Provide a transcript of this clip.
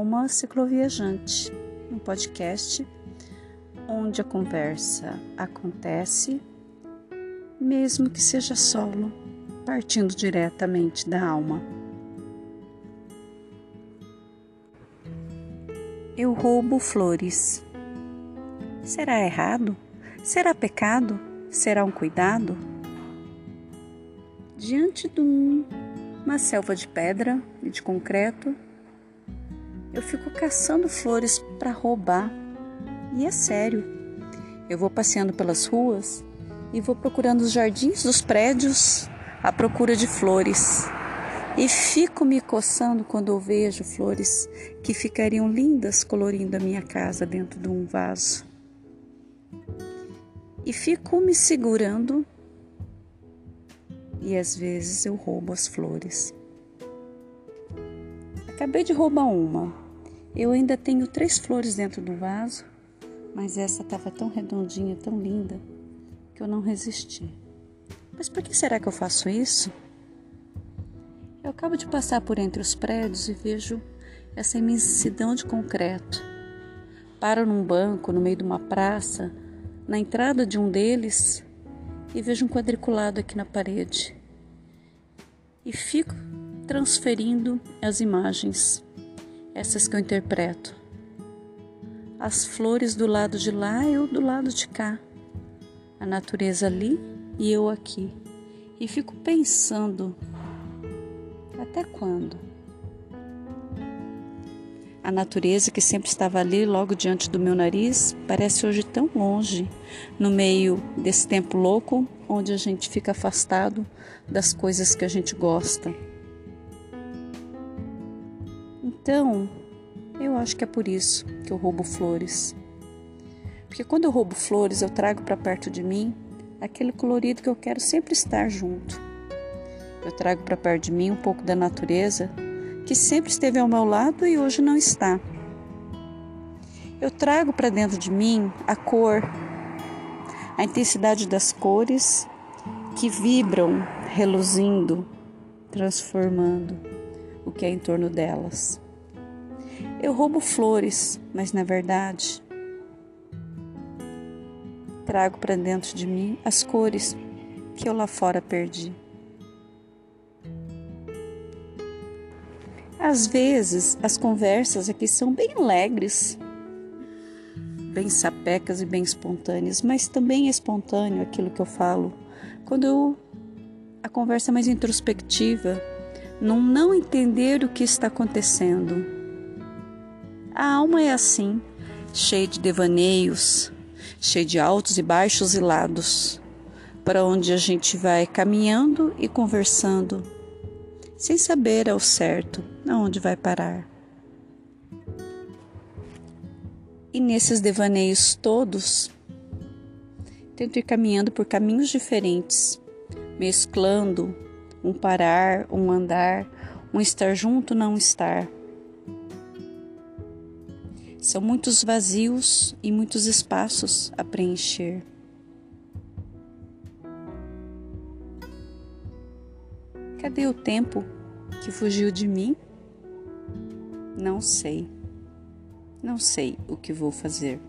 Alma Cicloviajante, um podcast onde a conversa acontece, mesmo que seja solo, partindo diretamente da alma. Eu roubo flores. Será errado? Será pecado? Será um cuidado? Diante de uma selva de pedra e de concreto, eu fico caçando flores para roubar. E é sério. Eu vou passeando pelas ruas e vou procurando os jardins dos prédios à procura de flores. E fico me coçando quando eu vejo flores que ficariam lindas colorindo a minha casa dentro de um vaso. E fico me segurando e às vezes eu roubo as flores. Acabei de roubar uma. Eu ainda tenho três flores dentro do vaso, mas essa estava tão redondinha, tão linda, que eu não resisti. Mas por que será que eu faço isso? Eu acabo de passar por entre os prédios e vejo essa imensidão de concreto. Paro num banco no meio de uma praça, na entrada de um deles, e vejo um quadriculado aqui na parede. E fico transferindo as imagens, essas que eu interpreto. As flores do lado de lá, eu do lado de cá. A natureza ali e eu aqui. E fico pensando: até quando? A natureza que sempre estava ali, logo diante do meu nariz, parece hoje tão longe, no meio desse tempo louco onde a gente fica afastado das coisas que a gente gosta. Então, eu acho que é por isso que eu roubo flores. Porque quando eu roubo flores, eu trago para perto de mim aquele colorido que eu quero sempre estar junto. Eu trago para perto de mim um pouco da natureza que sempre esteve ao meu lado e hoje não está. Eu trago para dentro de mim a cor, a intensidade das cores que vibram, reluzindo, transformando o que é em torno delas. Eu roubo flores, mas na verdade trago para dentro de mim as cores que eu lá fora perdi. Às vezes as conversas aqui são bem alegres, bem sapecas e bem espontâneas, mas também é espontâneo aquilo que eu falo quando eu, a conversa é mais introspectiva, num não entender o que está acontecendo a alma é assim, cheia de devaneios, cheia de altos e baixos e lados, para onde a gente vai caminhando e conversando, sem saber ao certo aonde vai parar. E nesses devaneios todos, tento ir caminhando por caminhos diferentes, mesclando um parar, um andar, um estar junto, não estar são muitos vazios e muitos espaços a preencher. Cadê o tempo que fugiu de mim? Não sei. Não sei o que vou fazer.